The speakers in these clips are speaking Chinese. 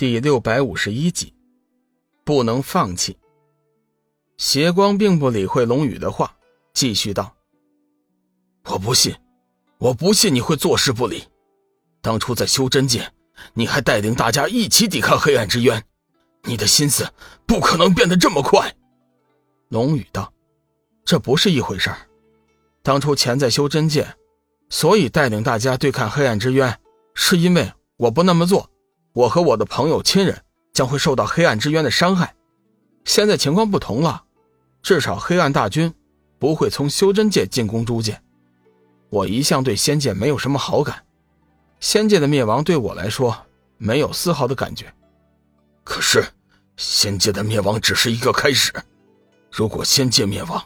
第六百五十一集，不能放弃。邪光并不理会龙宇的话，继续道：“我不信，我不信你会坐视不理。当初在修真界，你还带领大家一起抵抗黑暗之渊，你的心思不可能变得这么快。”龙宇道：“这不是一回事儿。当初钱在修真界，所以带领大家对抗黑暗之渊，是因为我不那么做。”我和我的朋友、亲人将会受到黑暗之渊的伤害。现在情况不同了，至少黑暗大军不会从修真界进攻诸界。我一向对仙界没有什么好感，仙界的灭亡对我来说没有丝毫的感觉。可是，仙界的灭亡只是一个开始。如果仙界灭亡，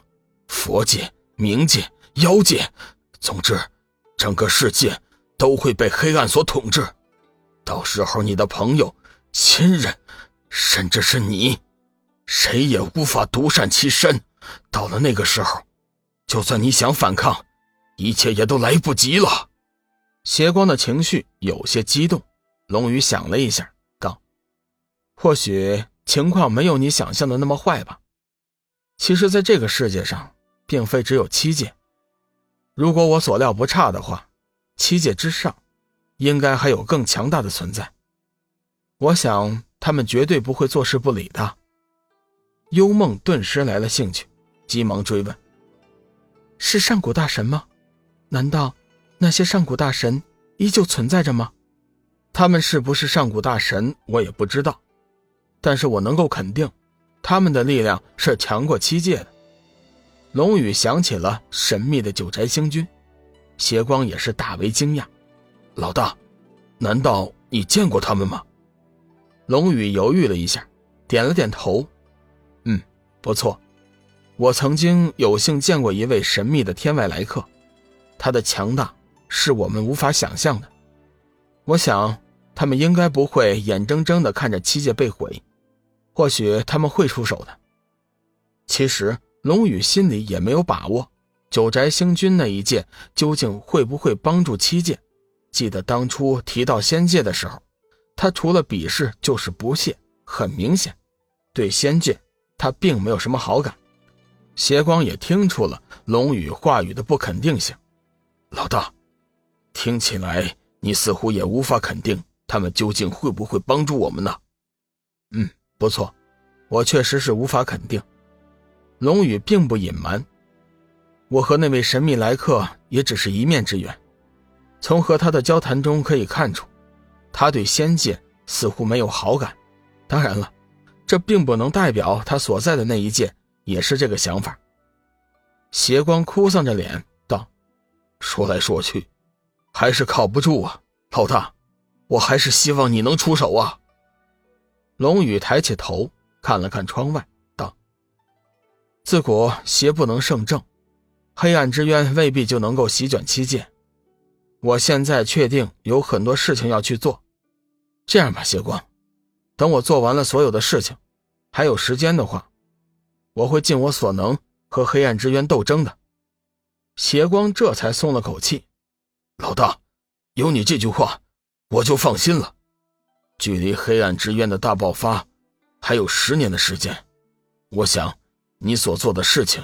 佛界、冥界、妖界，总之，整个世界都会被黑暗所统治。到时候，你的朋友、亲人，甚至是你，谁也无法独善其身。到了那个时候，就算你想反抗，一切也都来不及了。邪光的情绪有些激动，龙宇想了一下，道：“或许情况没有你想象的那么坏吧。其实，在这个世界上，并非只有七界。如果我所料不差的话，七界之上。”应该还有更强大的存在，我想他们绝对不会坐视不理的。幽梦顿时来了兴趣，急忙追问：“是上古大神吗？难道那些上古大神依旧存在着吗？他们是不是上古大神，我也不知道，但是我能够肯定，他们的力量是强过七界的。”龙宇想起了神秘的九宅星君，邪光也是大为惊讶。老大，难道你见过他们吗？龙宇犹豫了一下，点了点头。嗯，不错，我曾经有幸见过一位神秘的天外来客，他的强大是我们无法想象的。我想，他们应该不会眼睁睁的看着七界被毁，或许他们会出手的。其实，龙宇心里也没有把握，九宅星君那一剑究竟会不会帮助七界。记得当初提到仙界的时候，他除了鄙视就是不屑，很明显，对仙界他并没有什么好感。邪光也听出了龙宇话语的不肯定性，老大，听起来你似乎也无法肯定他们究竟会不会帮助我们呢？嗯，不错，我确实是无法肯定。龙宇并不隐瞒，我和那位神秘来客也只是一面之缘。从和他的交谈中可以看出，他对仙界似乎没有好感。当然了，这并不能代表他所在的那一界也是这个想法。邪光哭丧着脸道：“说来说去，还是靠不住啊，老大，我还是希望你能出手啊。”龙宇抬起头看了看窗外，道：“自古邪不能胜正，黑暗之渊未必就能够席卷七界。”我现在确定有很多事情要去做，这样吧，邪光，等我做完了所有的事情，还有时间的话，我会尽我所能和黑暗之渊斗争的。邪光这才松了口气，老大，有你这句话，我就放心了。距离黑暗之渊的大爆发还有十年的时间，我想你所做的事情，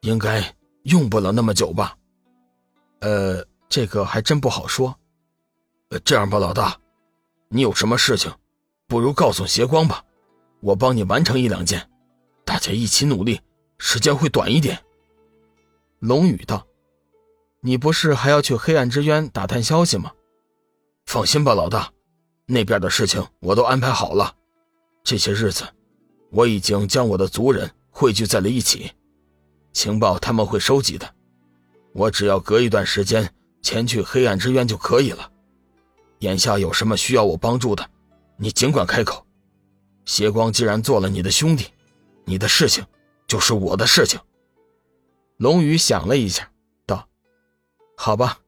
应该用不了那么久吧？呃。这个还真不好说。这样吧，老大，你有什么事情，不如告诉邪光吧，我帮你完成一两件，大家一起努力，时间会短一点。龙宇道：“你不是还要去黑暗之渊打探消息吗？放心吧，老大，那边的事情我都安排好了。这些日子，我已经将我的族人汇聚在了一起，情报他们会收集的，我只要隔一段时间。”前去黑暗之渊就可以了。眼下有什么需要我帮助的，你尽管开口。邪光既然做了你的兄弟，你的事情就是我的事情。龙宇想了一下，道：“好吧，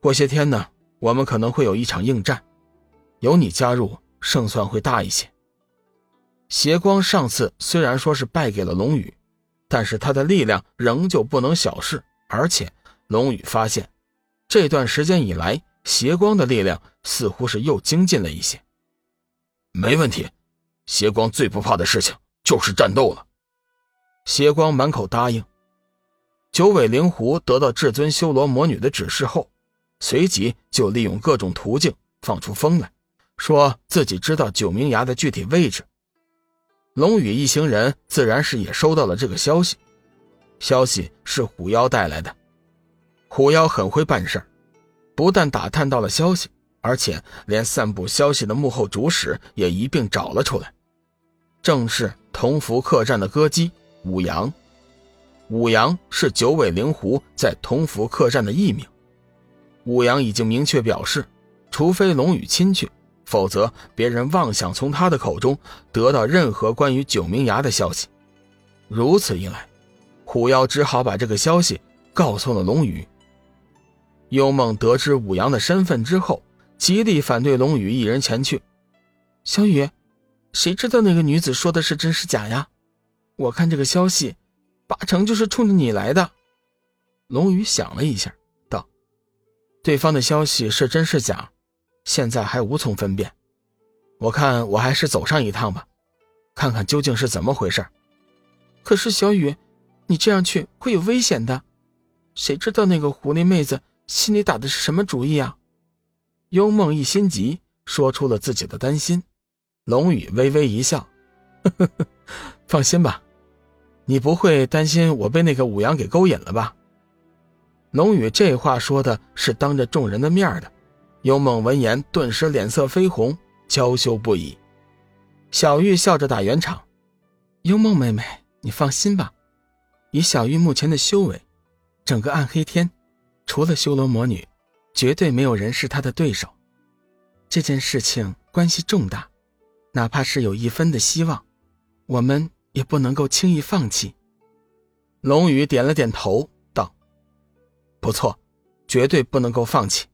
过些天呢，我们可能会有一场硬战，有你加入，胜算会大一些。”邪光上次虽然说是败给了龙宇，但是他的力量仍旧不能小视，而且龙宇发现。这段时间以来，邪光的力量似乎是又精进了一些。没问题。邪光最不怕的事情就是战斗了。邪光满口答应。九尾灵狐得到至尊修罗魔女的指示后，随即就利用各种途径放出风来，说自己知道九明崖的具体位置。龙宇一行人自然是也收到了这个消息，消息是虎妖带来的。虎妖很会办事不但打探到了消息，而且连散布消息的幕后主使也一并找了出来，正是同福客栈的歌姬武阳。武阳是九尾灵狐在同福客栈的艺名。武阳已经明确表示，除非龙宇亲去，否则别人妄想从他的口中得到任何关于九明崖的消息。如此一来，虎妖只好把这个消息告诉了龙宇。幽梦得知武阳的身份之后，极力反对龙宇一人前去。小雨，谁知道那个女子说的是真是假呀？我看这个消息。八成就是冲着你来的，龙宇想了一下，道：“对方的消息是真是假，现在还无从分辨。我看我还是走上一趟吧，看看究竟是怎么回事。可是小雨，你这样去会有危险的，谁知道那个狐狸妹子心里打的是什么主意啊？”幽梦一心急，说出了自己的担心。龙宇微微一笑：“呵呵呵，放心吧。”你不会担心我被那个武阳给勾引了吧？龙宇这话说的是当着众人的面的。幽梦闻言顿时脸色绯红，娇羞不已。小玉笑着打圆场：“幽梦妹妹，你放心吧，以小玉目前的修为，整个暗黑天，除了修罗魔女，绝对没有人是他的对手。这件事情关系重大，哪怕是有一分的希望，我们。”也不能够轻易放弃。龙宇点了点头，道：“不错，绝对不能够放弃。”